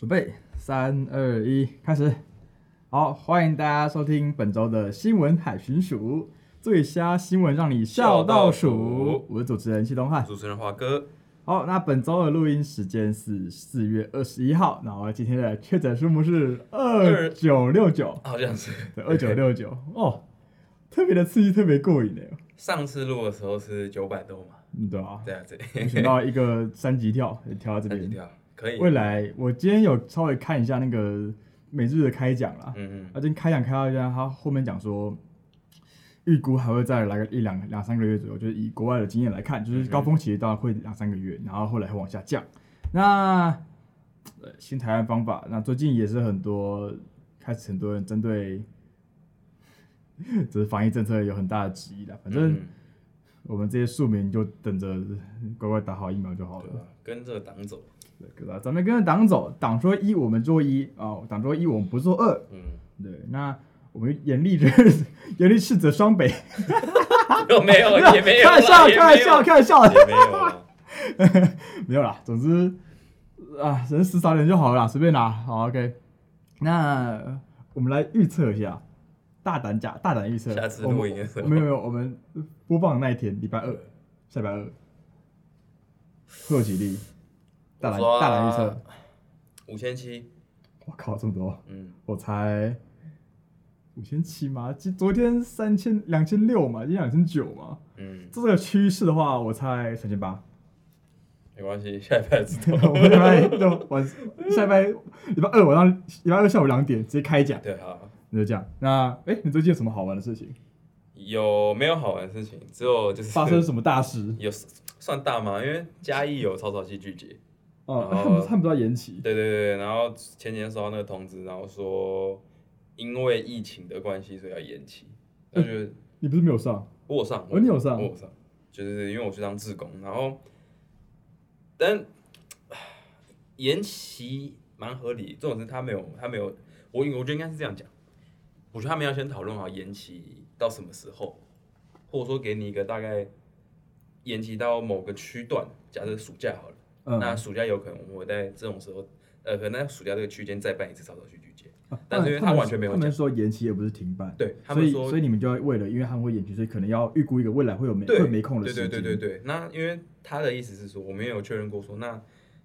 准备三二一，开始！好，欢迎大家收听本周的新闻海巡署，最瞎新闻让你笑到数。我是主持人谢东汉，主持人华哥。好，那本周的录音时间是四月二十一号，然后今天的确诊数目是二九六九，好像是对二九六九 哦，特别的刺激，特别过瘾的。上次录的时候是九百多嘛？嗯，对啊，对啊，对，选到一个三级跳，跳到这边，可以。未来我今天有稍微看一下那个每日的开奖啦，嗯嗯，啊，今天开奖开到一下，他后面讲说。预估还会再来个一两两三个月左右，就是以国外的经验来看，就是高峰期大概会两三个月，然后后来会往下降。那呃新台湾方法，那最近也是很多开始很多人针对，就是防疫政策有很大的质疑了。反正我们这些庶民就等着乖乖打好疫苗就好了，跟着党走。对吧？咱们跟着党走，党说一我们做一啊，党说一我们不做二。嗯，对，那。我们严厉的严厉斥责双北，有没有 也没有，开玩笑，开玩笑，开玩笑，也没有，没有啦。总之啊，人死少点就好了啦，随便拿。好，OK。那我们来预测一下，大胆假，大胆预测。下次录影的时候，没有没有，我们播放那一天，礼拜二，下礼拜二会有几例？大胆大蓝预测，五千七。我靠，这么多！嗯，我猜。五千七吗？今昨天三千两千六嘛，今天两千九嘛。嗯，这个趋势的话，我猜三千八。没关系，下礼拜知道。我们礼拜就晚，下礼拜礼拜二晚上，礼拜二下午两点直接开奖。对啊，那就这样。那哎、欸，你最近有什么好玩的事情？有没有好玩的事情？只有就是发生什么大事？有算大吗？因为嘉义有草草戏剧节。哦、嗯，他们他们不知道延期。对对对，然后前天收到那个通知，然后说。因为疫情的关系，所以要延期。那就、欸、你不是没有上？我有上，我有上，我有上，就是因为我去当志工，然后，但延期蛮合理。这种事他没有，他没有，我我觉得应该是这样讲。我觉得他们要先讨论好延期到什么时候，或者说给你一个大概延期到某个区段，假设暑假好了，嗯、那暑假有可能我会在这种时候，呃，可能在暑假这个区间再办一次草草戏剧节。但是因为他完全没有，他们说延期也不是停办，对，他们说，所以你们就要为了，因为他们会延期，所以可能要预估一个未来会有没会没空的时间。对对对对对。那因为他的意思是说，我们也有确认过说，那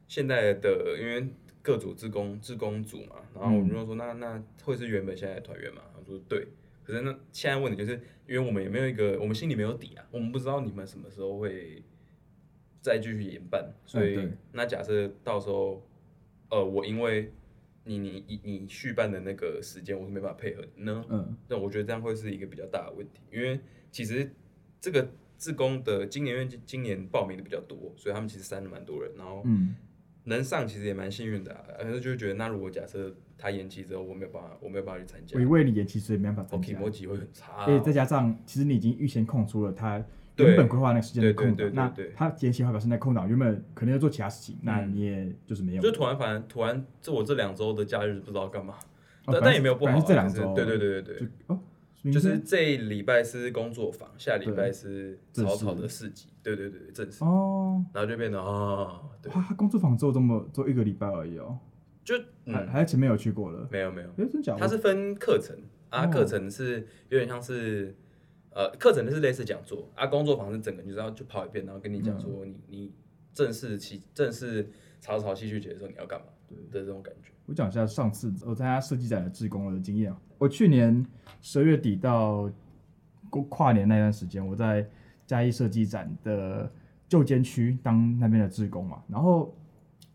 现在的因为各组自工自工组嘛，然后我们就说那那会是原本现在的团员嘛？他说对。可是那现在问题就是，因为我们也没有一个，我们心里没有底啊，我们不知道你们什么时候会再继续延办，所以那假设到时候，呃，我因为。你你你你续办的那个时间，我是没办法配合的呢。嗯，那我觉得这样会是一个比较大的问题，因为其实这个自工的今年因为今年报名的比较多，所以他们其实删了蛮多人，然后能上其实也蛮幸运的，啊，可是就觉得那如果假设他延期之后，我没有办法，我没有办法去参加，我为你延期所以没办法参加，我体会很差，所以再加上其实你已经预先空出了他。原本规划那个时间的空档，那他延期的话表示那空档原本可能要做其他事情，那你也就是没有。就突然反正突然，这我这两周的假日不知道干嘛，但但也没有不好。这两周，对对对对对。哦，就是这礼拜是工作坊，下礼拜是草草的市集。对对对，正式。哦。然后就变得哦，哇，他工作坊只有这么做一个礼拜而已哦。就还还前面有去过了？没有没有。哎，真假？他是分课程啊，课程是有点像是。呃，课程的是类似讲座啊，工作坊是整个，你知道就跑一遍，然后跟你讲说你、嗯、你正式期正式草草戏剧节的时候你要干嘛，对。的这种感觉。我讲一下上次我参加设计展的志工的经验啊，我去年十二月底到过跨年那段时间，我在嘉义设计展的旧监区当那边的志工嘛，然后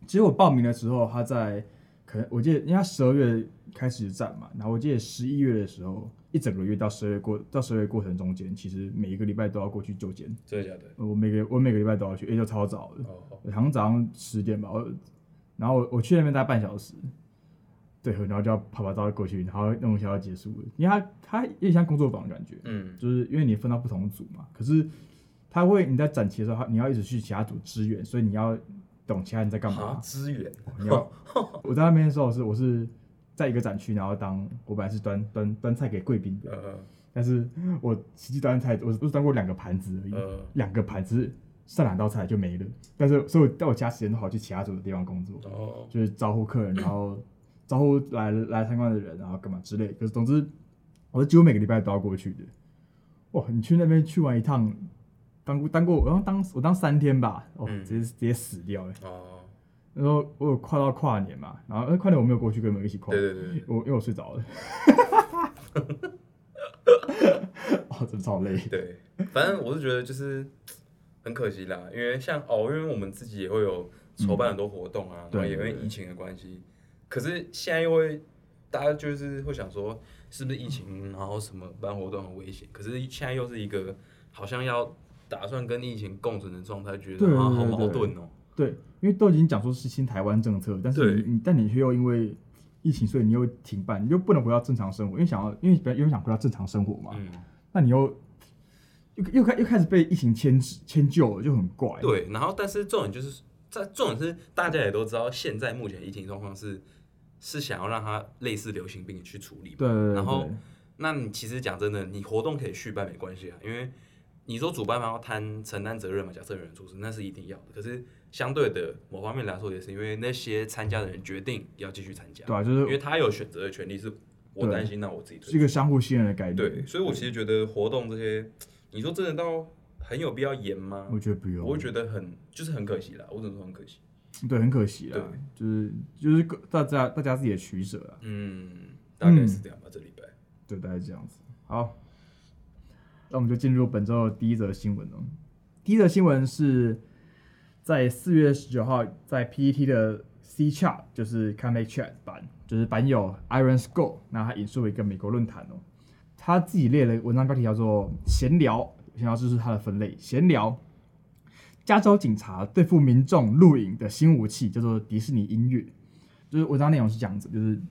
其实我报名的时候，他在可能我记得，因为他十二月开始站嘛，然后我记得十一月的时候。一整个月到十二月过到十二月过程中间，其实每一个礼拜都要过去就监。真的假的？我每个我每个礼拜都要去，也就超早的，好像早上十点吧。我然后我我去那边待半小时，对，然后就要跑跑到过去，然后弄一下要结束了。因为他他有点像工作坊的感觉，嗯，就是因为你分到不同组嘛。可是他会你在展期的时候，你要一直去其他组支援，所以你要懂其他人在干嘛。资源？你要 我在那边的时候是我是。在一个展区，然后当我本来是端端端菜给贵宾的，但是我实际端菜，我不是端过两个盘子而已，两个盘子上两道菜就没了。但是所以我在我家时间都跑去其他组的地方工作，哦，就是招呼客人，然后 招呼来来参观的人，然后干嘛之类。可是总之，我是几乎每个礼拜都要过去的。哇，你去那边去玩一趟，当当过，然后当我当三天吧，哦，嗯、直接直接死掉了。哦，然后我有跨到跨年嘛，然后呃跨年我没有过去跟你们一起跨，对对对，我因为我睡着了。哦，真的超累。对，反正我是觉得就是很可惜啦，因为像哦，因为我们自己也会有筹办很多活动啊，嗯、然后也因为疫情的关系，可是现在又会大家就是会想说，是不是疫情，然后什么办活动很危险？可是现在又是一个好像要打算跟疫情共存的状态，觉得啊好矛盾哦。对，因为都已经讲说是新台湾政策，但是你，但你却又因为疫情，所以你又停办，你又不能回到正常生活，因为想要，因为因为想回到正常生活嘛。嗯。那你又又又开又开始被疫情牵制迁就了，就很怪。对，然后但是重点就是在重点是大家也都知道，现在目前疫情状况是是想要让它类似流行病去处理。对。然后，那你其实讲真的，你活动可以续办没关系啊，因为你说主办方要担承担责任嘛，假设有人出事，那是一定要的。可是相对的某方面来说，也是因为那些参加的人决定要继续参加。对啊，就是因为他有选择的权利是。我担心，那我自己是一个相互信任的概念。对，所以我其实觉得活动这些，你说真的到很有必要严吗？我觉得不用。我会觉得很就是很可惜啦，我只能说很可惜。对，很可惜啦。对，就是就是大家大家自己的取舍啊。嗯，大概是这样吧，嗯、这礼拜。对，大概这样子。好，那我们就进入本周的第一则新闻哦。第一则新闻是在四月十九号在 PET 的 C Chat，就是 Climate Chat 版。就是版友 Iron Skull，那他引述了一个美国论坛哦，他自己列了一个文章标题叫做“闲聊”，闲聊就是他的分类。闲聊，加州警察对付民众录影的新武器叫做迪士尼音乐。就是文章内容是这样子，就是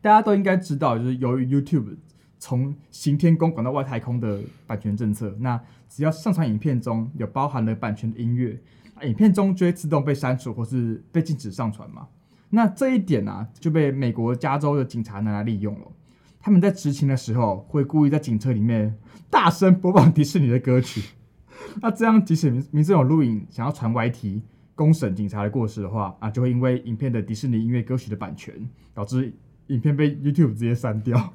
大家都应该知道，就是由于 YouTube 从行天宫管到外太空的版权政策，那只要上传影片中有包含了版权的音乐，影片中就会自动被删除或是被禁止上传嘛。那这一点啊，就被美国加州的警察拿来利用了。他们在执勤的时候，会故意在警车里面大声播放迪士尼的歌曲。那这样，即使民民众有录影想要传 YT 公审警察的过失的话啊，就会因为影片的迪士尼音乐歌曲的版权，导致影片被 YouTube 直接删掉。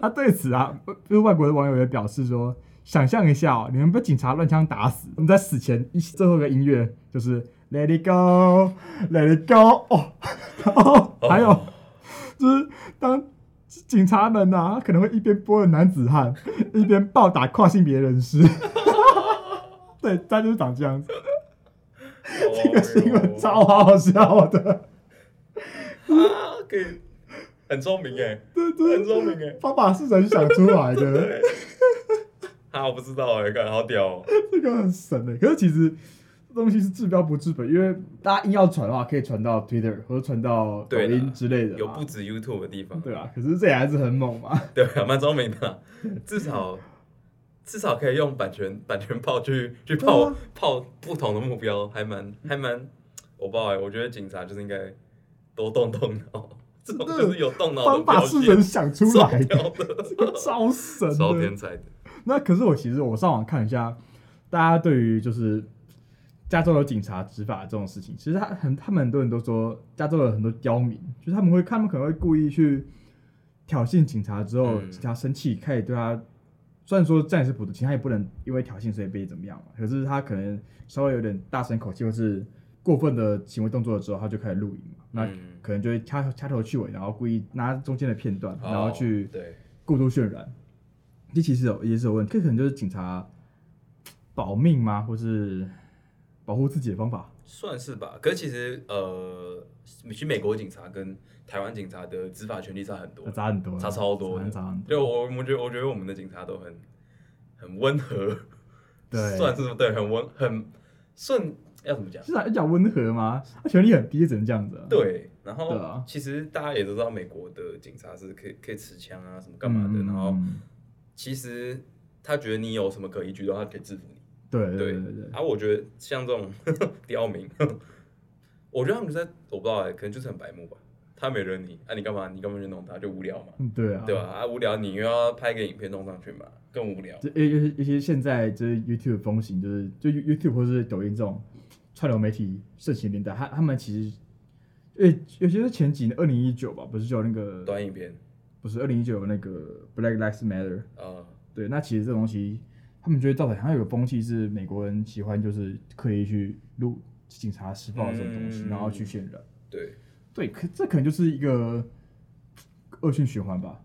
那 对此啊，就是外国的网友也表示说：想象一下哦，你们被警察乱枪打死，你在死前一最后一个音乐就是。Let it go, let it go。哦，然 后还有就是当警察们呐、啊，可能会一边播着男子汉，一边暴打跨性别人士。对，他就是长这样子。这个新闻超好笑的。啊，可以，很聪明哎，对对，很聪明哎，方法是人想出来的。啊，我不知道哎，感觉好屌哦。这个很神哎，可是其实。东西是治标不治本，因为大家硬要传的话，可以传到 Twitter 或者传到抖音之类的，有不止 YouTube 的地方，对啊，可是这也还是很猛嘛，对啊，蛮聪明的，至少至少可以用版权版权炮去去炮炮不同的目标，还蛮还蛮，我不知道哎，我觉得警察就是应该多动动脑，这种就是有动脑方法是人想出来的，超神，超天才的。那可是我其实我上网看一下，大家对于就是。加州有警察执法这种事情，其实他很，他们很多人都说，加州有很多刁民，就是他们会，他们可能会故意去挑衅警察，之后警察生气，开始对他，虽然说战士普的，其实他也不能因为挑衅所以被怎么样嘛。可是他可能稍微有点大声口气或是过分的行为动作的时候，他就开始录影嘛，那可能就会掐掐头去尾，然后故意拿中间的片段，然后去过度渲染。这其实有也是有问题，这可能就是警察保命吗，或是？保护自己的方法算是吧，可是其实呃，其实美国警察跟台湾警察的执法权力差很多，差很多，差超多的。就我我觉得我觉得我们的警察都很很温和，对，算是对，很温很顺，要怎么讲？是啊，要讲温和吗？他权力很低，只能这样子。对，然后其实大家也都知道，美国的警察是可以可以持枪啊，什么干嘛的。然后其实他觉得你有什么可疑举动，他可以制服你。对对对对，啊，我觉得像这种 刁民，我觉得他们在我不知道哎，可能就是很白目吧。他没惹你，啊你干嘛？你干嘛去弄他？就无聊嘛。嗯，对啊，对吧？啊无聊，你又要拍个影片弄上去嘛，更无聊。这尤尤尤其现在就是 YouTube 风行，就是就 YouTube 或是抖音这种串流媒体盛行年代，他他们其实，诶，尤其是前几年二零一九吧，不是就有那个短影片，不是二零一九那个 Black Lives Matter 啊，对，那其实这东西，他们觉得造成好像有个风气是美国人喜欢就是刻意去录警察施暴这种东西，嗯、然后去渲染。对。对，可这可能就是一个恶性循环吧，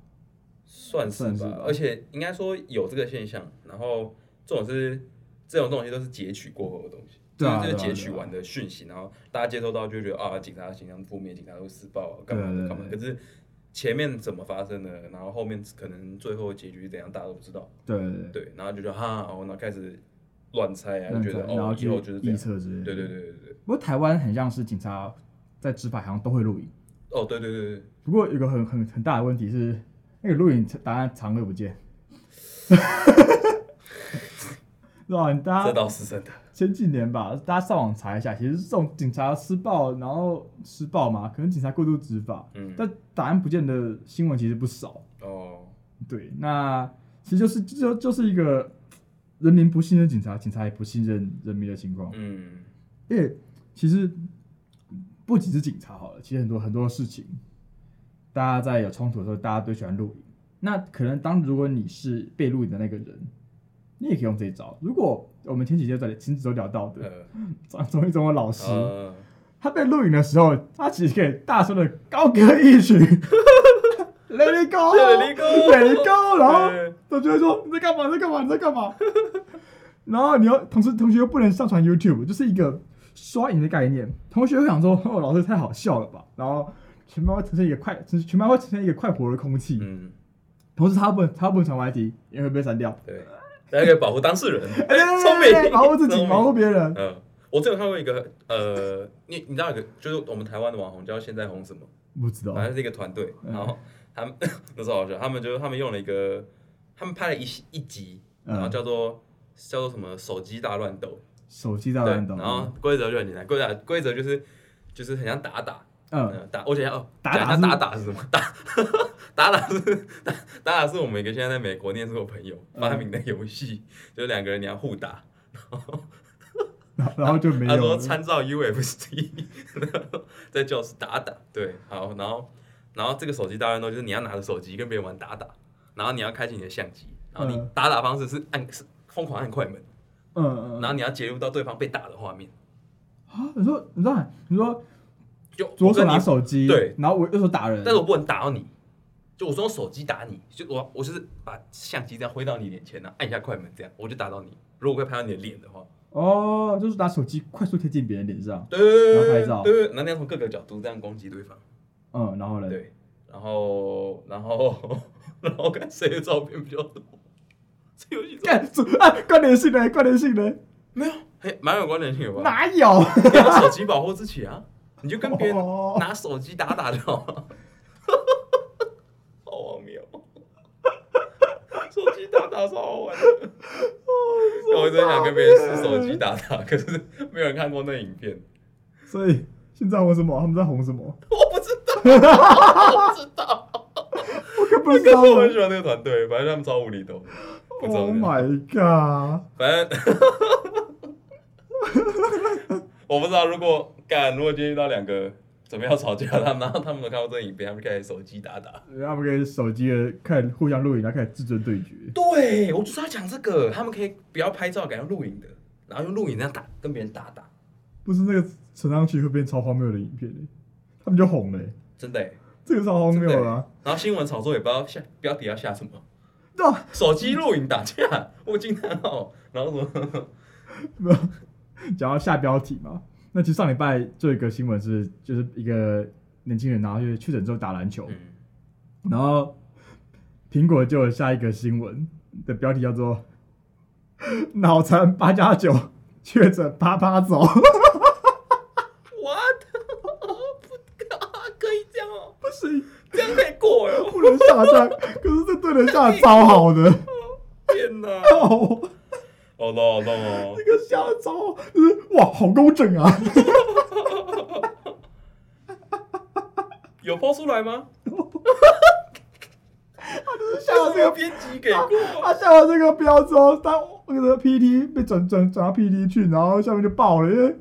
算是吧。是吧，而且应该说有这个现象，然后这种是这种东西都是截取过后的东西，对啊，就是截取完的讯息，然后大家接收到就觉得啊，警察形象负面，警察会施暴，干嘛干嘛。可是前面怎么发生的，然后后面可能最后结局怎样，大家都不知道。对对对，然后就觉得哈，然后开始乱猜啊，就觉得哦，然后以后就是预测之类的。对对对对对。不过台湾很像是警察。在执法好像都会录影哦，对对对对。不过有个很很很大的问题是，那个录影档案藏而不见，是吧？大家这倒是真的。前几年吧，大家上网查一下，其实这种警察施暴，然后施暴嘛，可能警察过度执法，嗯，但打案不见的新闻其实不少哦。对，那其实就是就就是一个人民不信任警察，警察也不信任人民的情况，嗯，因为其实。不只是警察好了，其实很多很多事情，大家在有冲突的时候，大家都喜欢录影。那可能当如果你是被录影的那个人，你也可以用这一招。如果我们前几天在亲子都聊到的张忠一中的老师，呃、他被录影的时候，他其实可以大声的高歌一曲，Let it go，Let it go，Let it go，然后他就会说你在干嘛？你在干嘛？你在干嘛？然后你要同时同学又不能上传 YouTube，就是一个。刷影的概念，同学会想说：“哦，老师太好笑了吧？”然后全班会呈现一个快，全班会呈现一个快活的空气。嗯。同时，他不能，他不能传 YT，也会被删掉。对。大家可以保护当事人，聪明，保护自己，保护别人。嗯。我之前看过一个，呃，你你知道一个，就是我们台湾的网红叫现在红什么？不知道。反正是一个团队，然后他们 那时候好笑，他们就是他们用了一个，他们拍了一一集，然后叫做叫做什么手机大乱斗。手机大乱斗，然后规则就很简单，规则规则就是就是很像打打，嗯，打，我想要哦，打打打打是什么？打打打是打打打是我们一个现在在美国念书的朋友发明的游戏，就是两个人你要互打，然后然后就没有。他说参照 UFC，在教室打打，对，好，然后然后这个手机大乱斗就是你要拿着手机跟别人玩打打，然后你要开启你的相机，然后你打打方式是按是疯狂按快门。嗯嗯，然后你要截入到对方被打的画面。啊？你说，你知道，你说，就左手拿手机，对，然后我右手打人，但是我不能打到你，就我说手机打你，就我我就是把相机这样挥到你脸前呢，按一下快门这样，我就打到你。如果会拍到你的脸的话，哦，就是拿手机快速贴近别人脸上，对然后拍照，对对，然后你要从各个角度这样攻击对方。嗯，然后呢？对，然后然后 然后看谁的照片比较多。这游戏干啊，关联性的，关联性的，没有，嘿，蛮有关联性的吧？哪有？你要手机保护自己啊！你就跟别人拿手机打打就好了。好荒谬！手机打打超好玩的。我真想跟别人试手机打打，可是没有人看过那影片。所以现在红什么？他们在红什么？我不知道，我不知道。我可不知道。我很喜欢那个团队，反正他们超无厘头。Oh my god！反正 我不知道，如果干，如果今天遇到两个准备要吵架，他们然后他们都看过这影片，他们开始手机打打，他们可以手机的看互相录影，然后开始自尊对决。对，我就是要讲这个，他们可以不要拍照，改用录影的，然后用录影这样打，跟别人打打。不是那个传上去会变超荒谬的影片，他们就红了，真的，这个超荒谬啊！然后新闻炒作也不知道下标题要下什么。对，手机录影打架，我惊叹号，然后什么？没 有讲到下标题嘛？那其实上礼拜就有一个新闻是，就是一个年轻人，然后就确诊之后打篮球，嗯、然后苹果就有下一个新闻的标题叫做“脑残八加九确诊趴趴走”。What？不可以这样哦，不行。这样可以过了，不能下降，可是这对人下的超好的。天哪！好痛好痛哦！这 个下的超，就是哇，好工整啊！有抛出来吗？他就是下了这个编辑给过，他下了这个标之后，他那个 PT 被转转转到 PT 去，然后下面就爆了，因为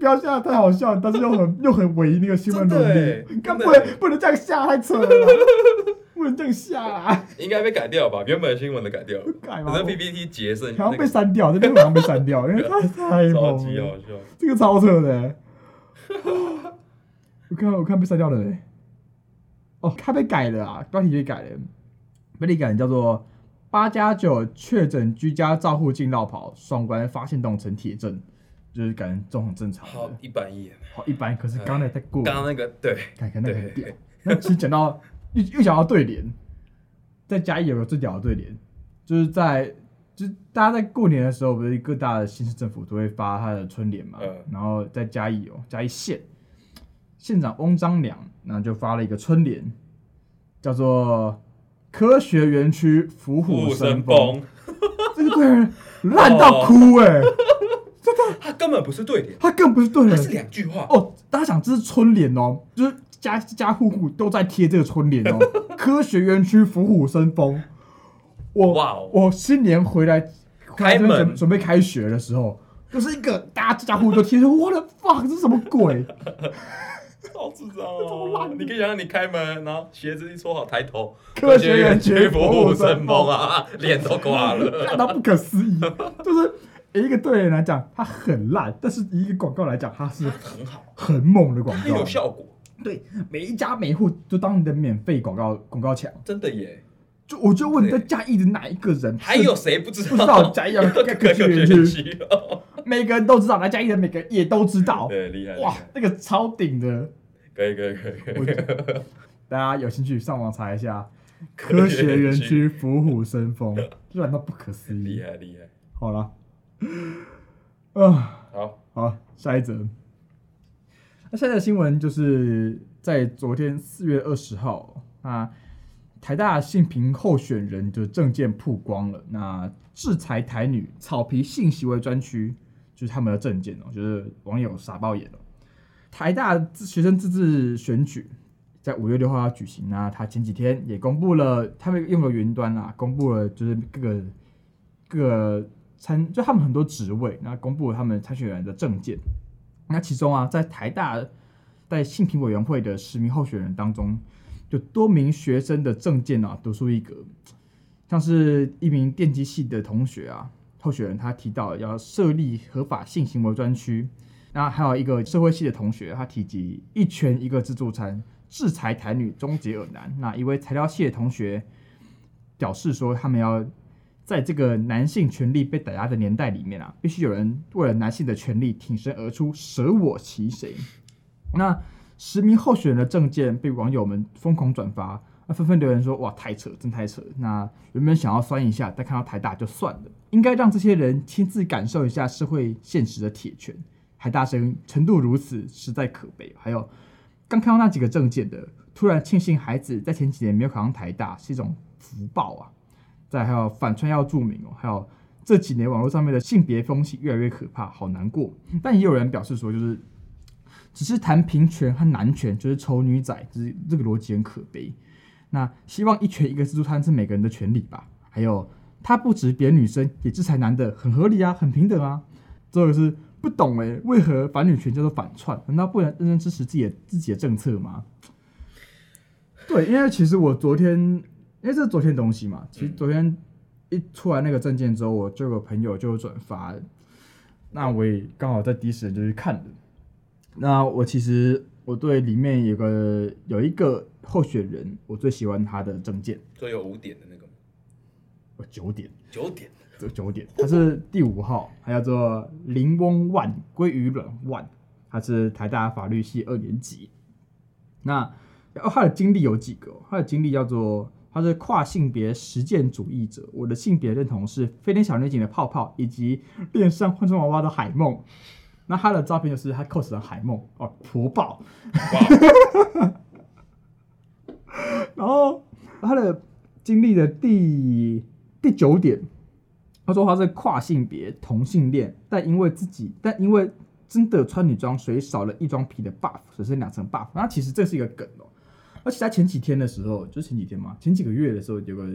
标下太好笑，但是又很又很违那个新闻伦理，干不能不能这样下，太扯了，不能这样下啊！应该被改掉吧？原本新闻的改掉了，改吗？可是 PPT 节省，好像被删掉，这边好像被删掉，因为太 太猛了，这个超扯的。我看我看被删掉了嘞，哦，他被改了啊，标题也改了。被你改叫做八加九确诊居家照护进落跑，双关发现冻成铁证，就是感觉这种很正常。好一般一眼，好一般。可是刚才太过，刚刚那个对，看看那个很屌。那其实讲到又又想要对联，在嘉义有个最屌的对联，就是在就是大家在过年的时候，不是各大的县市政府都会发他的春联嘛？嗯。然后在嘉义哦，嘉义县县长翁章梁，然后就发了一个春联，叫做。科学园区伏虎生风，这个对联烂到哭哎、欸！真的，他根本不是对联，他更不是对联，是两句话哦。大家想，这是春联哦，就是家家户户都在贴这个春联哦。科学园区虎虎生风，我哇我新年回来开门准备开学的时候，就是一个大家家户户都贴着，我的 fuck，这是什么鬼？好智障哦！你可以想象，你开门，然后鞋子一脱好，抬头，科学园区虎虎生风啊，脸都挂了，烂到不可思议。就是一个对联来讲，它很烂；但是一个广告来讲，它是很好、很猛的广告，很有效果。对，每一家每户都当你的免费广告广告墙，真的耶！就我就问你在嘉义的哪一个人，还有谁不知道？不知道嘉义的科学园区，每个人都知道，来嘉义的每个人也都知道。对，厉害！哇，那个超顶的。可以可以可以可以，大家有兴趣上网查一下“ 科学园区虎虎生风”，乱到不可思议，厉害厉害。好了，啊，好好，下一则。那现在的新闻就是在昨天四月二十号，那台大性平候选人的证件曝光了。那制裁台女草皮性行为专区，就是他们的证件哦，就是网友傻爆眼了。台大学生自治选举在五月六号要举行，那他前几天也公布了，他们用了云端啊，公布了就是各个各参，就他们很多职位，那公布了他们参选人的证件。那其中啊，在台大在性平委员会的十名候选人当中，有多名学生的证件啊独树一格，像是一名电机系的同学啊，候选人他提到要设立合法性行为专区。那还有一个社会系的同学，他提及一拳一个自助餐，制裁台女，终结恶男。那一位材料系的同学表示说，他们要在这个男性权利被打压的年代里面啊，必须有人为了男性的权利挺身而出，舍我其谁。那十名候选人的政见被网友们疯狂转发，那纷纷留言说：“哇，太扯，真太扯！”那原本想要酸一下，但看到台大就算了，应该让这些人亲自感受一下社会现实的铁拳。还大声程度如此，实在可悲。还有刚看到那几个政见的，突然庆幸孩子在前几年没有考上台大是一种福报啊。再还有反穿要注明哦，还有这几年网络上面的性别风气越来越可怕，好难过。但也有人表示说，就是只是谈平权和男权，就是丑女仔，就是这个逻辑很可悲。那希望一拳一个自助餐是每个人的权利吧。还有他不止别女生，也制裁男的，很合理啊，很平等啊。这个是。不懂哎，为何反女权叫做反串？难道不能认真支持自己的自己的政策吗？对，因为其实我昨天，因为这是昨天的东西嘛，其实昨天一出来那个证件之后，我就有个朋友就转发，那我也刚好在第一时间就去看了。那我其实我对里面有个有一个候选人，我最喜欢他的证件，最有五点的那个，我九点，九点。这九点，他是第五号，他叫做林翁万归于卵万，他是台大法律系二年级。那哦他的经历有几个？他的经历叫做他是跨性别实践主义者，我的性别认同是飞天小女警的泡泡，以及恋上换装娃娃的海梦。那他的照片就是他 cos 的海梦哦，婆爆。然后他的经历的第第九点。他说他是跨性别同性恋，但因为自己，但因为真的穿女装，所以少了一装皮的 buff，只剩两层 buff。那其实这是一个梗哦。而且在前几天的时候，就是前几天嘛，前几个月的时候，有个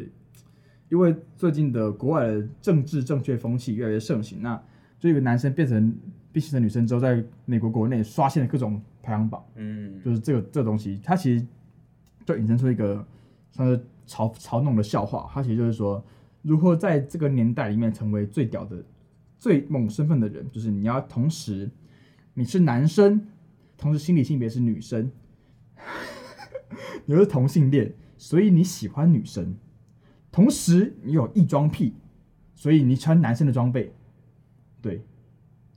因为最近的国外的政治正确风气越来越盛行，那就一个男生变成变成女生之后，在美国国内刷新了各种排行榜。嗯，就是这个这个东西，它其实就引申出一个算是嘲嘲弄的笑话。它其实就是说，如何在这个年代里面成为最屌的、最猛身份的人，就是你要同时你是男生，同时心理性别是女生。你是同性恋，所以你喜欢女生；同时你有异装癖，所以你穿男生的装备。对，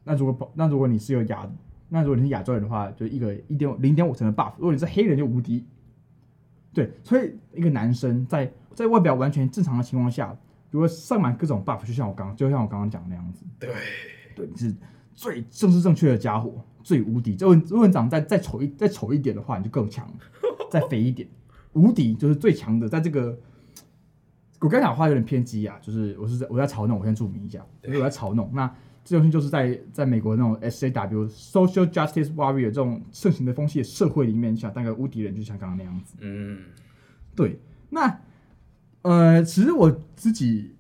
那如果那如果你是有亚，那如果你是亚洲人的话，就一个一点零点五成的 buff；如果你是黑人，就无敌。对，所以一个男生在在外表完全正常的情况下，如果上满各种 buff，就像我刚就像我刚刚讲的那样子，对对，你是最政治正确的家伙，最无敌。如果如果你长得再再丑一再丑一点的话，你就更强。再肥一点，无敌就是最强的。在这个，我刚才讲的话有点偏激啊，就是我是在我在嘲弄，我先注明一下，我在嘲弄。那这东西就是在在美国那种 SAW Social Justice Warrior 这种盛行的风气的社会里面，想当个无敌人，就像刚刚那样子。嗯，对。那呃，其实我自己，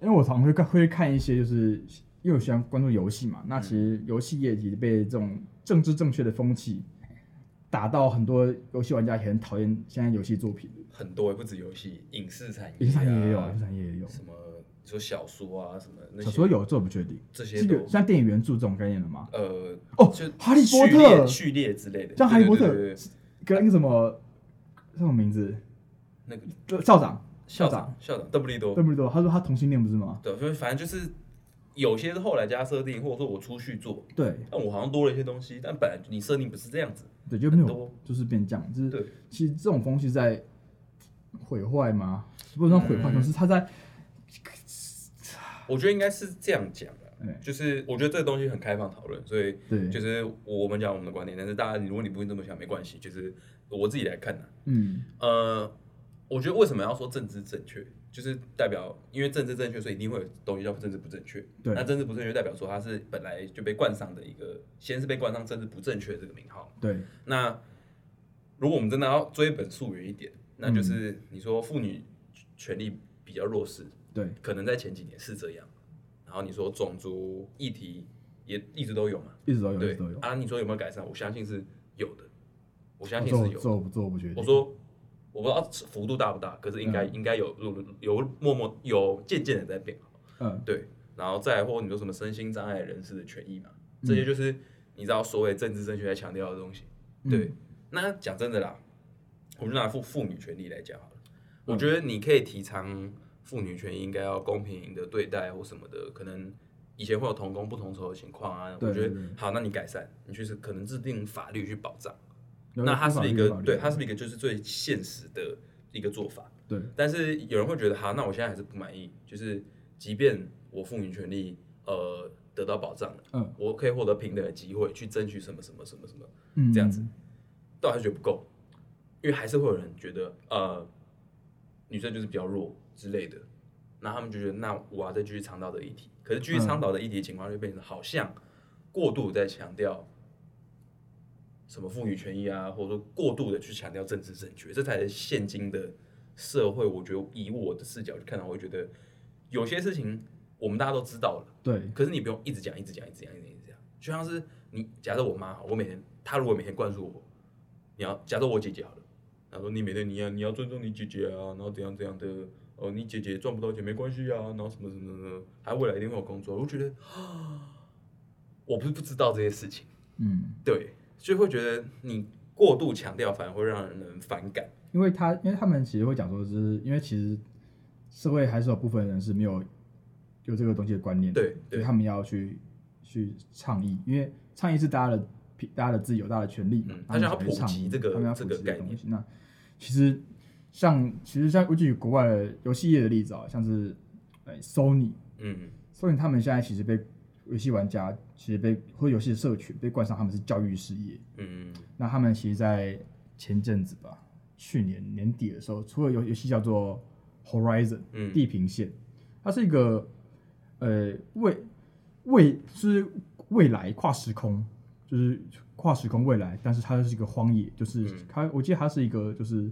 因为我常常会看会看一些，就是因为我喜欢关注游戏嘛。那其实游戏业其实被这种政治正确的风气。打到很多游戏玩家也很讨厌现在游戏作品，很多也不止游戏，影视产业、啊、影视产业也有，影视产业也有什么说小说啊什么那些，小说有这我不确定，这些都像电影原著这种概念的吗？呃，哦，就哈利波特序列之类的，像哈利波特跟那个什么什么名字？那个校长，校长，校长，邓布利多，邓布利多，他说他同性恋不是吗？对，所以反正就是。有些是后来加设定，或者说我出去做，对，但我好像多了一些东西，但本来你设定不是这样子，对，就没有，就是变这样，就是对。其实这种东西在毁坏吗？不能说毁坏，就、嗯、是他在，我觉得应该是这样讲的，就是我觉得这个东西很开放讨论，所以对，就是我们讲我们的观点，但是大家如果你不会这么想，没关系，就是我自己来看的，嗯，呃，我觉得为什么要说政治正确？就是代表，因为政治正确，所以一定会有东西叫政治不正确。对，那政治不正确代表说它是本来就被冠上的一个，先是被冠上政治不正确这个名号。对，那如果我们真的要追本溯源一点，那就是你说妇女权利比较弱势，对，可能在前几年是这样。然后你说种族议题也一直都有嘛，一直都有，对，一直都有。啊，你说有没有改善？我相信是有的，我相信是有的。做不做不决定。我说。我不知道幅度大不大，可是应该、嗯、应该有有有默默有渐渐的在变好。嗯，对，然后再或你说什么身心障碍人士的权益嘛，这些就是你知道所谓政治正确在强调的东西。嗯、对，那讲真的啦，我们就拿妇妇女权利来讲好了。嗯、我觉得你可以提倡妇女权益应该要公平的对待或什么的，可能以前会有同工不同酬的情况啊。我觉得好，那你改善，你就是可能制定法律去保障。那它是一个，对，它是一个就是最现实的一个做法。对，但是有人会觉得，哈，那我现在还是不满意，就是即便我妇女权利呃得到保障了，嗯，我可以获得平等的机会去争取什么什么什么什么，嗯，这样子，但还是觉得不够，因为还是会有人觉得，呃，女生就是比较弱之类的，那他们就觉得，那我要再继续倡导的议题，可是继续倡导的议题情况就变成好像过度在强调。什么妇女权益啊，或者说过度的去强调政治正确，这才是现今的社会。我觉得以我的视角去看，我会觉得有些事情我们大家都知道了，对。可是你不用一直讲，一直讲，一直讲，一直讲。就像是你，假设我妈，我每天，她如果每天灌输我，你要假设我姐姐好了，她说你每天你要你要尊重你姐姐啊，然后怎样怎样的，哦，你姐姐赚不到钱没关系啊，然后什么什么什么，她未来一定会有工作。我觉得 我不是不知道这些事情，嗯，对。就会觉得你过度强调，反而会让人反感。因为他，因为他们其实会讲说，是因为其实社会还是有部分人是没有有这个东西的观念，对，所以他们要去去倡议，因为倡议是大家的大家的自由、大家的权利嘛。他想要普及这个他们要普及这个概念。那其实像其实像我举国外的游戏业的例子啊，像是哎 Sony，嗯，Sony 他们现在其实被。游戏玩家其实被或者游戏的社群被冠上他们是教育事业，嗯，那他们其实，在前阵子吧，去年年底的时候，出了游游戏叫做 Horizon，嗯，地平线，它是一个呃未未是未来跨时空就是跨时空未来，但是它是一个荒野，就是它，嗯、我记得它是一个就是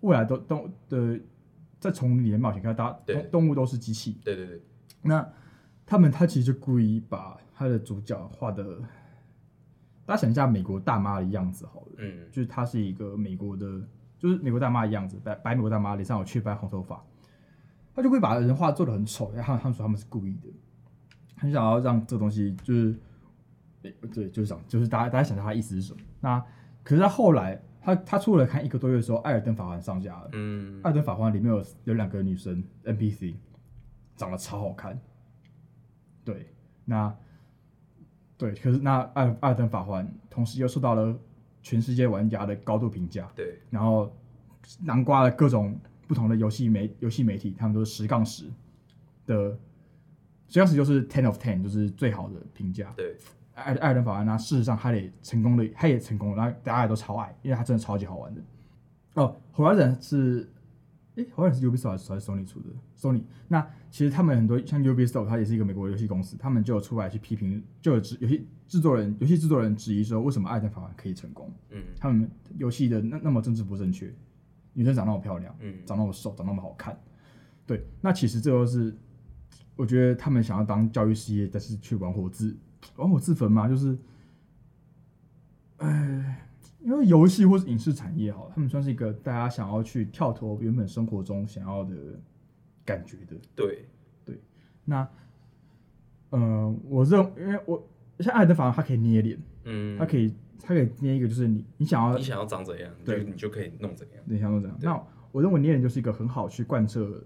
未来都都的在丛林里面冒险，看大动物都是机器，对对对。那他们他其实就故意把他的主角画的，大家想一下美国大妈的样子好了，嗯，就是他是一个美国的，就是美国大妈的样子，白白美国大妈脸上有雀斑红头发，他就会把人画做的很丑，然后他们说他们是故意的，很想要让这个东西就是。对，就是想，就是大家大家想想他意思是什么？那可是他后来，他他出来看一个多月的时候，《艾尔登法环》上架了。嗯，《艾尔登法环》里面有有两个女生 NPC，长得超好看。对，那对，可是那《艾艾尔登法环》同时又受到了全世界玩家的高度评价。对，然后南瓜的各种不同的游戏媒游戏媒体，他们都是十杠十的，十杠十就是 ten of ten，就是最好的评价。对。艾艾尔登法环呢，事实上他也成功的，他也成功了，大家也都超爱，因为他真的超级好玩的。哦，Horizon 是，诶，Horizon 是 Ubisoft 还是 Sony 出的？Sony。那其实他们很多像 Ubisoft，它也是一个美国游戏公司，他们就有出来去批评，就有制游戏制作人、游戏制作人质疑说，为什么爱在法环可以成功？嗯，他们游戏的那那么政治不正确，女生长那么漂亮，嗯，长那么瘦，长那么好看，对，那其实这都是我觉得他们想要当教育事业，但是却玩火自。玩火自焚嘛，就是，哎，因为游戏或是影视产业哈，他们算是一个大家想要去跳脱原本生活中想要的感觉的。对对，那，嗯、呃，我认，因为我像艾尔登法环，它可以捏脸，嗯，它可以，他可以捏一个，就是你你想要你想要长怎样，对，你就可以弄怎样，你想弄怎样。那我认为捏脸就是一个很好去贯彻。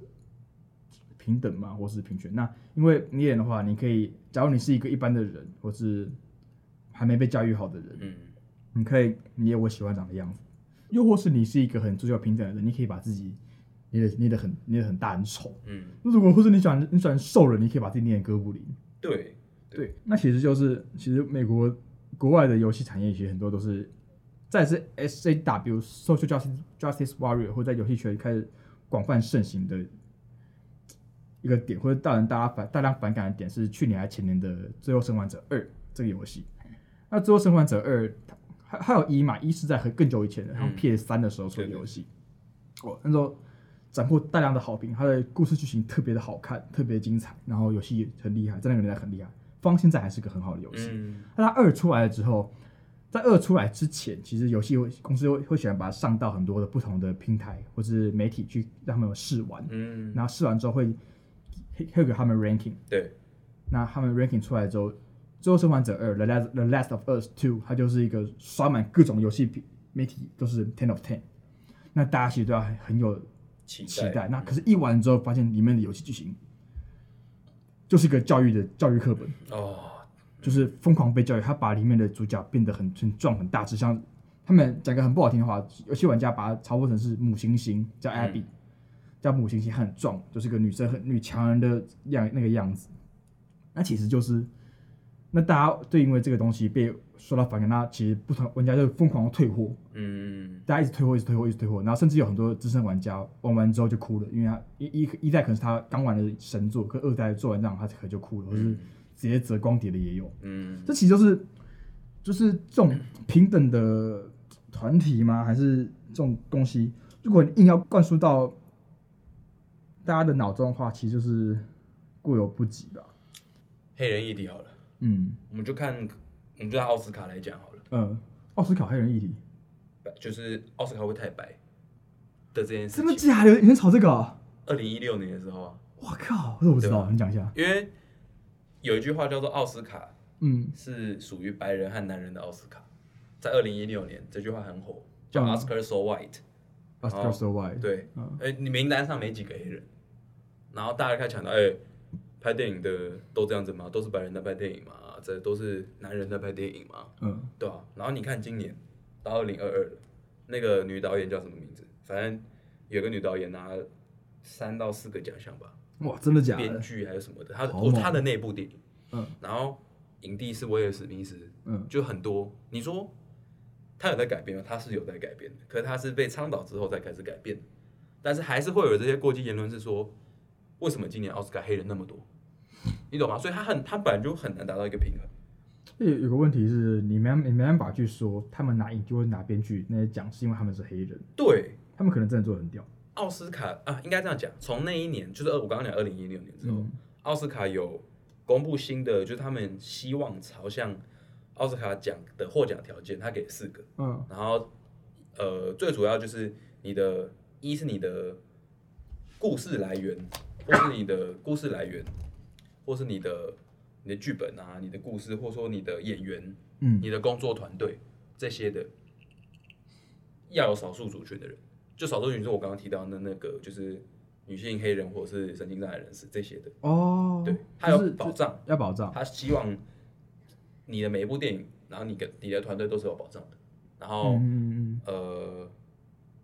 平等嘛，或是平权？那因为捏脸的话，你可以，假如你是一个一般的人，或是还没被教育好的人，嗯，你可以捏我喜欢长的样子；又或是你是一个很追求平等的人，你可以把自己捏的捏的很捏的很大很丑，嗯。那如果或是你喜欢你喜欢瘦人，你可以把自己捏成哥布林。对对，对，那其实就是其实美国国外的游戏产业其实很多都是在是 SJW Social Justice Justice Warrior 或在游戏圈开始广泛盛行的。一个点或者让人大家反大量反感的点是去年还前年的《最后生还者二》这个游戏。那《最后生还者二》还还有一嘛？一是在很更久以前的，他们 PS 三的时候出的游戏。哦，那时候斩获大量的好评，它的故事剧情特别的好看，特别精彩，然后游戏也很厉害，在那个年代很厉害。方现在还是个很好的游戏。那它二出来了之后，在二出来之前，其实游戏公司会会喜欢把它上到很多的不同的平台或是媒体去让他们有试玩。嗯，然后试完之后会。会给他们 ranking，对，那他们 ranking 出来之后，《最后生还者二》The Last The Last of Us Two，它就是一个刷满各种游戏媒体都是 ten of ten，那大家其实都要很有期待。期待那可是，一玩之后发现里面的游戏剧情就是一个教育的教育课本哦，就是疯狂被教育，他把里面的主角变得很很壮很大只，像他们讲个很不好听的话，游戏玩家把它嘲讽成是母猩猩叫 Abby。嗯叫母猩猩很壮，就是个女生很女强人的样那个样子。那其实就是，那大家就因为这个东西被受到反感，那其实不同玩家就疯狂的退货。嗯，大家一直退货，一直退货，一直退货。然后甚至有很多资深玩家玩完之后就哭了，因为他一一一代可能是他刚玩的神作，可二代做完这样他可能就哭了，或是直接折光碟的也有。嗯，这其实就是就是这种平等的团体吗？还是这种东西？如果你硬要灌输到。大家的脑中的话，其实就是过犹不及吧。黑人议题好了，嗯，我们就看，我们就拿奥斯卡来讲好了。嗯，奥斯卡黑人议题，就是奥斯卡会太白的这件事。真的假的？你在吵这个啊？二零一六年的时候啊，我靠，这我不知道，你讲一下。因为有一句话叫做“奥斯卡”，嗯，是属于白人和男人的奥斯卡。在二零一六年，这句话很火，叫 “Oscar So White”。Oscar So White。对，哎，你名单上没几个黑人。然后大家开始抢到，哎、欸，拍电影的都这样子吗？都是白人在拍电影吗？这都是男人在拍电影吗？嗯，对啊。然后你看今年到二零二二了，那个女导演叫什么名字？反正有个女导演拿三到四个奖项吧。哇，真的假的？编剧还是什么的？她哦，她的那部电影。嗯。然后影帝是威尔史密斯。嗯。就很多，你说他有在改变吗？他是有在改变的，可是他是被倡导之后才开始改变。但是还是会有这些过激言论，是说。为什么今年奥斯卡黑人那么多？你懂吗？所以他很，他本来就很难达到一个平衡。有有个问题是，你没你没办法去说他们拿影帝或拿编剧那些奖是因为他们是黑人，对他们可能真的做的很屌。奥斯卡啊，应该这样讲，从那一年就是二我刚刚讲二零一六年之后，嗯、奥斯卡有公布新的，就是他们希望朝向奥斯卡奖的获奖条件，他给四个，嗯，然后呃，最主要就是你的一是你的故事来源，或是你的故事来源，或是你的你的剧本啊，你的故事，或者说你的演员，嗯，你的工作团队这些的，要有少数族群的人。就少数族群，是我刚刚提到的那个，就是女性、黑人或者是神经障碍人士这些的哦。对，他有保障，要保障。他希望你的每一部电影，然后你跟你的团队都是有保障的。然后，嗯呃，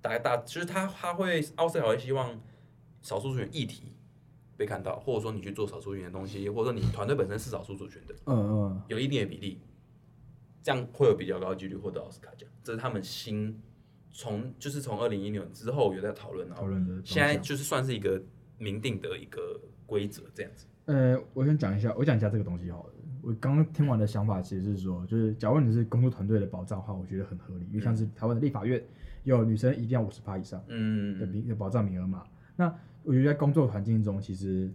大概大就是他他会奥斯卡会希望少数族群议题被看到，或者说你去做少数族群的东西，或者说你团队本身是少数族群的，嗯嗯，有一定的比例，这样会有比较高的几率获得奥斯卡奖。这是他们新。从就是从二零一六年之后有在讨论，讨论的，现在就是算是一个明定的一个规则这样子。呃，我先讲一下，我讲一下这个东西好了。我刚刚听完的想法其实是说，就是假如你是工作团队的保障的话，我觉得很合理，因为像是台湾的立法院有女生一定要五十趴以上，嗯，的名的保障名额嘛。那我觉得在工作环境中，其实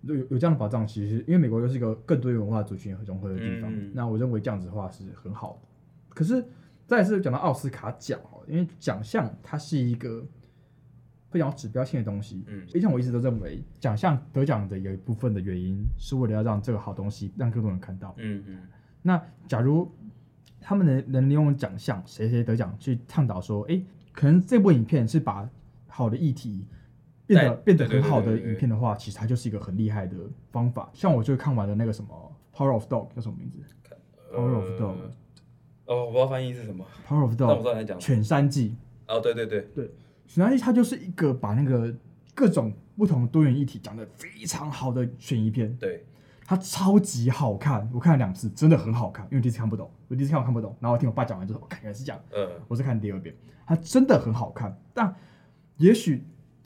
有有这样的保障，其实因为美国又是一个更多元文化族群很融合的地方，嗯，那我认为这样子的话是很好的。可是。再来是讲到奥斯卡奖哦，因为奖项它是一个非常指标性的东西。嗯，就像我一直都认为，奖项得奖的有一部分的原因是为了要让这个好东西让更多人看到。嗯嗯。那假如他们能能利用奖项谁谁得奖去倡导说，哎，可能这部影片是把好的议题变得变得很好的影片的话，其实它就是一个很厉害的方法。像我就看完了那个什么《Power of Dog》叫什么名字？《Power of Dog》。哦，我不知道翻译是什么。Power of Dog，但我知道你在讲犬山记。哦，对对对对，犬山记它就是一个把那个各种不同多元议题讲得非常好的悬疑片。对，它超级好看，我看了两次，真的很好看。因为第一次看不懂，我第一次看我看不懂，然后我听我爸讲完之后，我感觉是这样。嗯，我是看第二遍，它真的很好看。但也许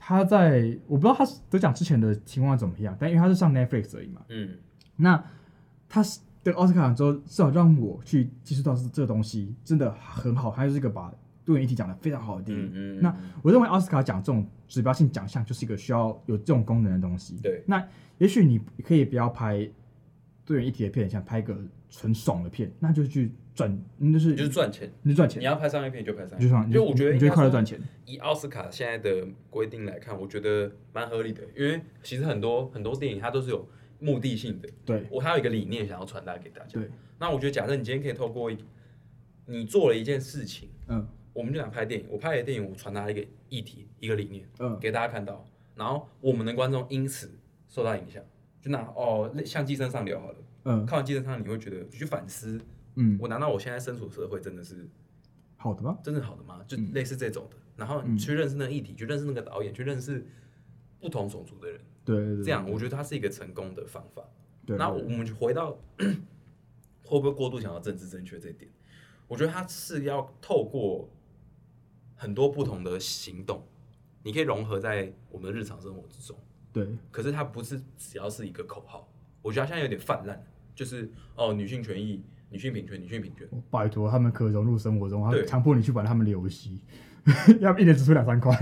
他在我不知道他得奖之前的情况怎么样，但因为他是上 Netflix 而已嘛。嗯，那他是。对奥斯卡奖之后，至少让我去接触到是这个东西真的很好，还是一个把多元议题讲的非常好的电影。嗯那我认为奥斯卡奖这种指标性奖项就是一个需要有这种功能的东西。对，那也许你可以不要拍多元议题的片，想拍个纯爽的片，那就去赚，就是就是赚钱，你赚钱。你要拍商业片就拍商业片，就算就我觉得你觉得快乐赚钱。以奥斯卡现在的规定来看，我觉得蛮合理的，因为其实很多很多电影它都是有。目的性的，对，我还有一个理念想要传达给大家。对，那我觉得，假设你今天可以透过你做了一件事情，嗯，我们就想拍电影，我拍的电影，我传达了一个议题，一个理念，嗯，给大家看到，然后我们的观众因此受到影响，就拿哦，像寄生上流好了，嗯，看完寄生上，你会觉得去反思，嗯，我难道我现在身处社会真的是好的吗？真的好的吗？就类似这种的，然后你去认识那个议题，去认识那个导演，去认识不同种族的人。对，这样我觉得它是一个成功的方法。对，那我们就回到 会不会过度想要政治正确这一点？我觉得它是要透过很多不同的行动，你可以融合在我们的日常生活之中。对，可是它不是只要是一个口号。我觉得它现在有点泛滥，就是哦，女性权益、女性平权、女性平权。拜托，他们可融入生活中，他强迫你去玩他们的游戏，要不一年只出两三块。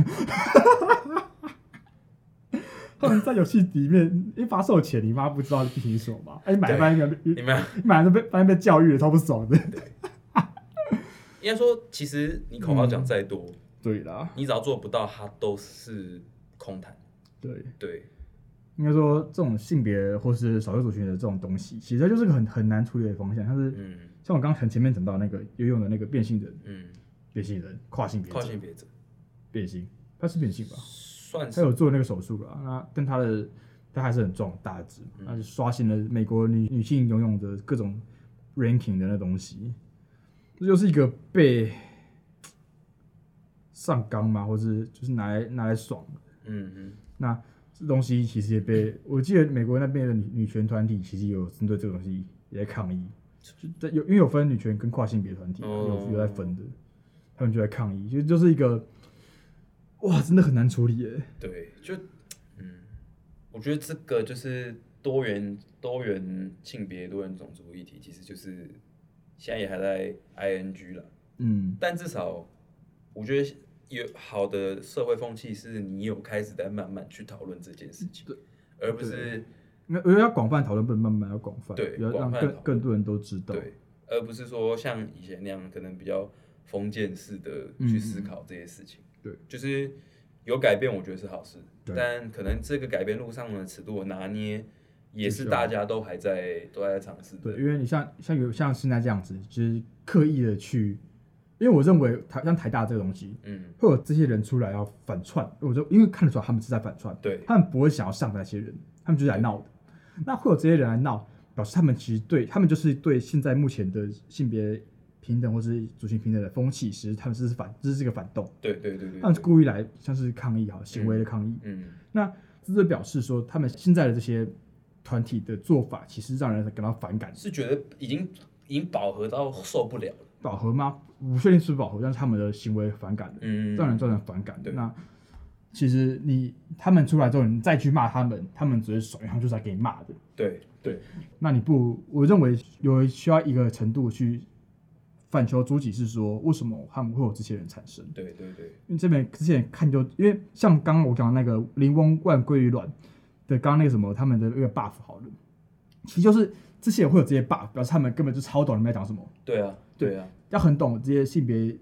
他们在游戏里面一发售前，你妈不知道具体是什么吗？哎、欸，买翻一个你们买了被发现被教育了，超不爽的。应该说，其实你口号讲再多，嗯，对啦，你只要做不到，它都是空谈。对对，应该说这种性别或是少数族群的这种东西，其实就是个很很难处理的方向。像是，嗯，像我刚刚很前面讲到那个游泳的那个变性人，嗯，变性人跨性别跨性别者变性，他是变性吧？算是他有做那个手术了，那但他的他还是很壮大只，那就刷新了美国女女性游泳的各种 ranking 的那东西，这就是一个被上纲嘛，或是就是拿来拿来爽的，嗯嗯，那这东西其实也被我记得美国那边的女女权团体其实有针对这个东西也在抗议，就在有因为有分女权跟跨性别团体有有在分的，他们就在抗议，其实就是一个。哇，真的很难处理耶。对，就嗯，我觉得这个就是多元多元性别多元种族议题，其实就是现在也还在 ing 了。嗯，但至少我觉得有好的社会风气，是你有开始在慢慢去讨论这件事情，对，而不是那我觉得要广泛讨论，不能慢慢要广泛，对，要让更更多人都知道，对，而不是说像以前那样可能比较封建式的去思考这些事情。嗯对，就是有改变，我觉得是好事。但可能这个改变路上的尺度的拿捏，也是大家都还在都还在尝试。对，因为你像像有像现在这样子，就是刻意的去，因为我认为台像台大这个东西，嗯，会有这些人出来要反串，我就因为看得出来他们是在反串，对，他们不会想要上的那些人，他们就是来闹的。那会有这些人来闹，表示他们其实对他们就是对现在目前的性别。平等或是族群平等的风气，其实他们是反，这是这个反动。对对对对，他们是故意来，像是抗议哈，行为的抗议。嗯，嗯那这就表示说，他们现在的这些团体的做法，其实让人感到反感。是觉得已经已经饱和到受不了了。饱和吗？不确定是不是饱和，但是他们的行为反感的，嗯，让人造成反感的。那其实你他们出来之后，你再去骂他们，他们只是爽，他们就是来给你骂的。对对，那你不，我认为有需要一个程度去。反求诸己是说，为什么他们会有这些人产生？对对对，因为这边之前看就，因为像刚刚我讲的那个林翁万归于卵的，刚刚那个什么他们的那个 buff 好了，其实就是这些人会有这些 buff，表示他们根本就超懂你们在讲什么。对啊，对啊，要很懂这些性别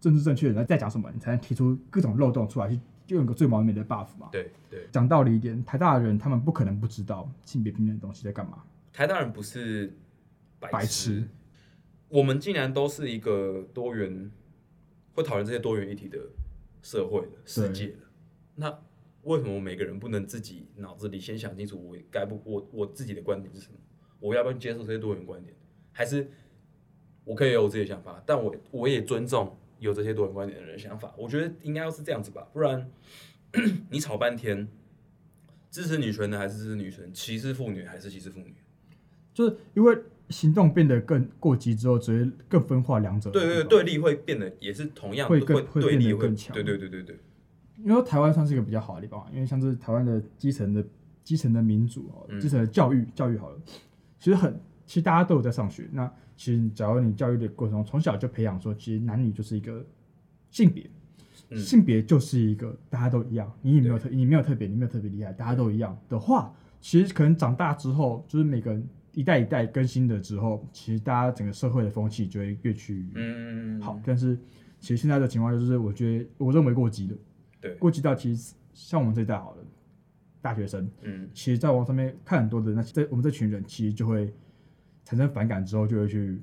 政治正确的人在讲什么，你才能提出各种漏洞出来，去就用个最完美的 buff 嘛。对对，讲道理一点，台大的人他们不可能不知道性别平等的东西在干嘛。台大人不是白痴。白痴我们竟然都是一个多元，会讨论这些多元议题的社会的世界的，那为什么每个人不能自己脑子里先想清楚，我该不我我自己的观点是什么？我要不要接受这些多元观点？还是我可以有我自己的想法，但我我也尊重有这些多元观点的人的想法？我觉得应该要是这样子吧，不然 你吵半天，支持女权的还是支持女权，歧视妇女还是歧视妇女，就是因为。行动变得更过激之后，只会更分化两者。对对对，对立会变得也是同样会更会会变得更强。对对对对对。因为台湾算是一个比较好的地方，因为像是台湾的基层的基层的民主哦，基层的教育、嗯、教育好了，其实很其实大家都有在上学。那其实假如你教育的过程中，从小就培养说，其实男女就是一个性别，嗯、性别就是一个大家都一样，你也没有特你没有特别，你没有特别厉害，大家都一样的话，其实可能长大之后就是每个人。一代一代更新的之后，其实大家整个社会的风气就会越趋嗯好。但是其实现在的情况就是，我觉得我认为过激的，对，过激到其实像我们这一代好了，大学生，嗯，其实在网上面看很多的那这我们这群人，其实就会产生反感之后，就会去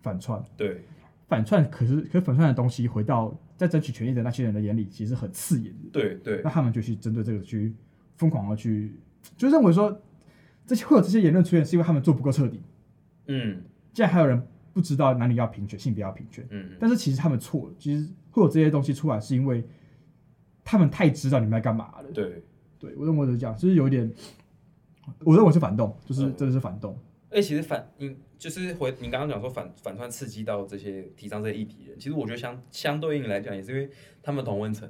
反串，对，反串。可是可是反串的东西，回到在争取权益的那些人的眼里，其实很刺眼的，对对。那他们就去针对这个去疯狂的去，就认为说。这些会有这些言论出现，是因为他们做不够彻底。嗯，既然还有人不知道男女要平权，性别要平权。嗯，但是其实他们错了。其实会有这些东西出来，是因为他们太知道你们在干嘛了。对，对我认为是这样，就是有点，我认为是反动，就是真的是反动。哎、嗯，其实反，你就是回你刚刚讲说反反串刺激到这些提倡这些议题人，其实我觉得相相对应来讲，也是因为他们同温层，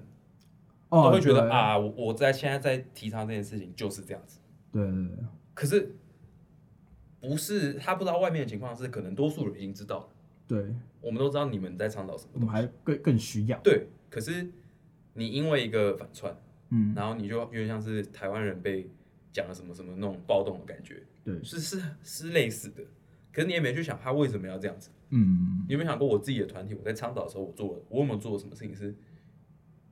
哦、都会觉得啊，我我在现在在提倡这件事情就是这样子。对对对。可是不是他不知道外面的情况是，可能多数人已经知道了。对，我们都知道你们在倡导什么，我们还更更需要。对，可是你因为一个反串，嗯，然后你就有点像是台湾人被讲了什么什么那种暴动的感觉。对，是是是类似的。可是你也没去想他为什么要这样子。嗯，你有没有想过我自己的团体，我在倡导的时候，我做了我有没有做了什么事情是，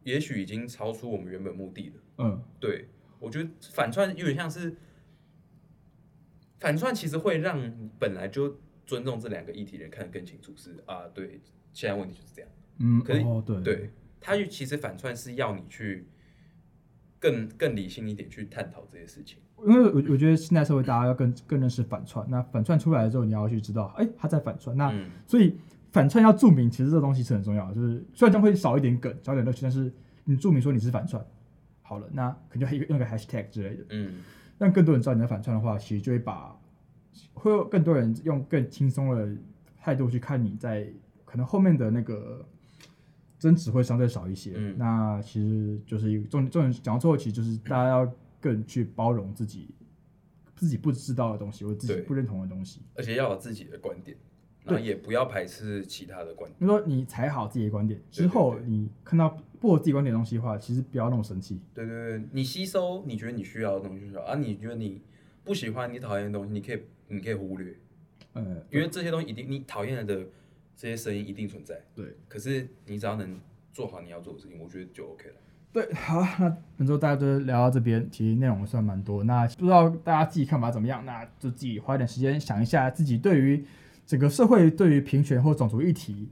也许已经超出我们原本目的了。嗯，对，我觉得反串有点像是。反串其实会让本来就尊重这两个议题的人看得更清楚，是啊，对，现在问题就是这样。嗯，可是、哦、对，对，他其实反串是要你去更更理性一点去探讨这些事情。因为我我觉得现在社会大家要更更认识反串，那反串出来了之后，你要去知道，哎、欸，他在反串。那、嗯、所以反串要注明，其实这东西是很重要的。就是虽然这样会少一点梗，少一点乐趣，但是你注明说你是反串，好了，那可能就还用个 hashtag 之类的。嗯。让更多人知道你在反串的话，其实就会把会有更多人用更轻松的态度去看你在可能后面的那个争执会相对少一些。嗯，那其实就是一个重重点讲到最后，其实就是大家要更去包容自己自己不知道的东西，或自己不认同的东西，而且要有自己的观点，然后也不要排斥其他的观点。你说你踩好自己的观点之后，你看到不合自己观点的东西的话，其实不要那么生气。对对对，你吸收你觉得你需要的东西就好啊，你觉得你不喜欢、你讨厌的东西，你可以你可以忽略。嗯，因为这些东西一定你讨厌的这些声音一定存在。对，可是你只要能做好你要做的事情，我觉得就 OK 了。对，好，那本周大家都聊到这边，其实内容算蛮多。那不知道大家自己看法怎么样？那就自己花点时间想一下，自己对于整个社会对于平权或种族议题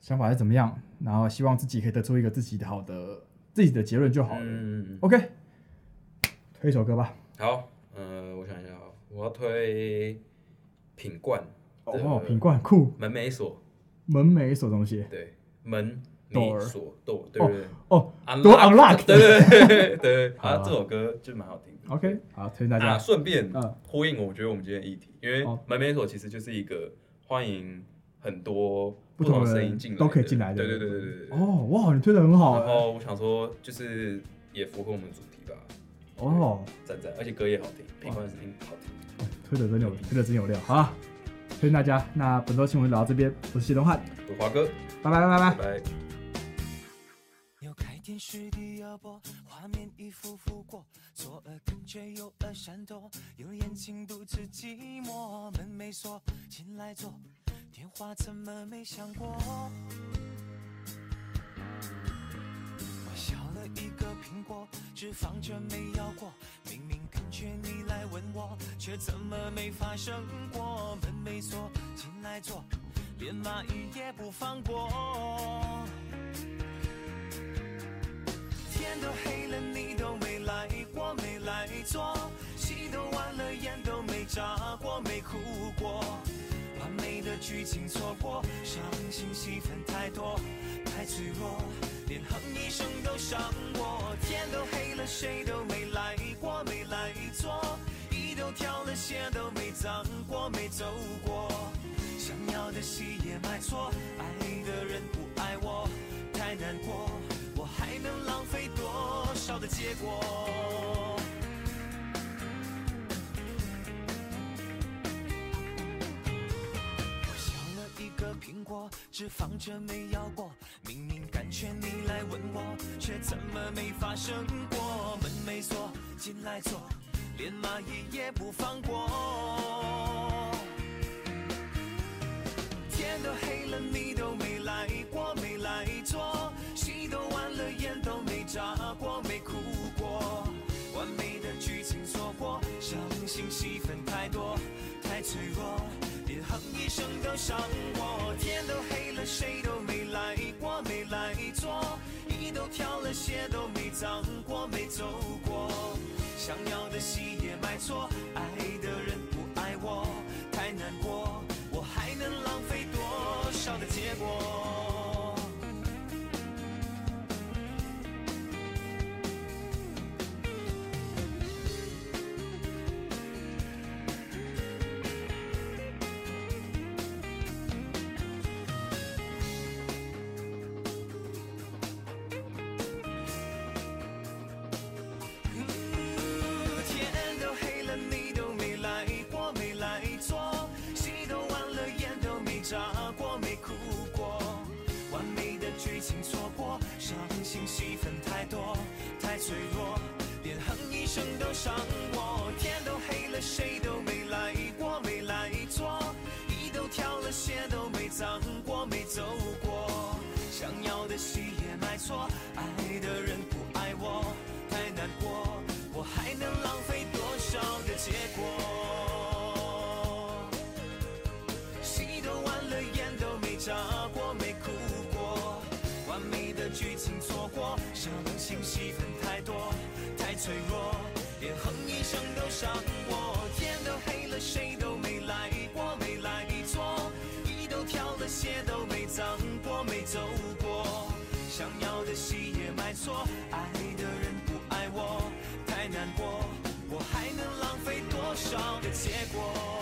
想法是怎么样，然后希望自己可以得出一个自己的好的自己的结论就好了。嗯，OK，推一首歌吧。好，嗯、呃，我想一下，我要推品冠。哦，品冠酷。门没锁。门没锁东西。对，门。没锁，door，对哦，door unlock，对对对对，啊，这首歌就蛮好听的。OK，好，推荐大家。顺便呼应，我觉得我们今天议题，因为门没锁其实就是一个欢迎很多不同的声音进来，都可以进来的。对对对对对。哦，哇，你推的很好。然后我想说，就是也符合我们主题吧。哦，赞赞，而且歌也好听，品冠的声音好听。推的真有，推的真有料。好，推荐大家。那本周新闻聊到这边，我是谢东汉，我是华哥，拜拜拜拜拜。电视的摇播，画面一幅幅过，左耳右耳闪躲，有眼睛独自寂寞，门没锁，进来坐，电话怎么没响过？我削了一个苹果，只放着没咬过，明明却你来吻我，却怎么没发生过？门没锁，进来坐，连蚂蚁也不放过。天都黑了，你都没来过，没来坐，戏都完了，眼都没眨过，没哭过，完美的剧情错过，伤心戏份太多，太脆弱，连哼一声都伤我。天都黑了，谁都没走过，想要的戏也买错，爱的人不爱我，太难过。我还能浪费多少的结果？我削了一个苹果，只放着没咬过。明明感觉你来吻我，却怎么没发生过？门没锁，进来坐，连蚂蚁也不放过。天都黑了，你都没来过，没来坐。戏都完了，眼都没眨过，没哭过，完美的剧情错过，伤心戏份太多，太脆弱，连哼一声都伤我。天都黑了，谁都没来过，没来坐，衣都挑了，鞋都没脏过，没走过，想要的戏也买错，爱的生都伤我，天都黑了，谁都没来过，没来坐，衣都挑了，鞋都没脏过，没走过，想要的戏也买错，爱的人不爱我，太难过，我还能浪费多少的结果？戏都完了，眼都没眨过，没哭过，完美的剧情错过，伤心戏份太多，太脆弱。一生都伤我，天都黑了，谁都没来过，没来坐，衣都挑了，鞋都没脏过，没走过，想要的戏也买错，爱的人不爱我，太难过，我还能浪费多少的结果？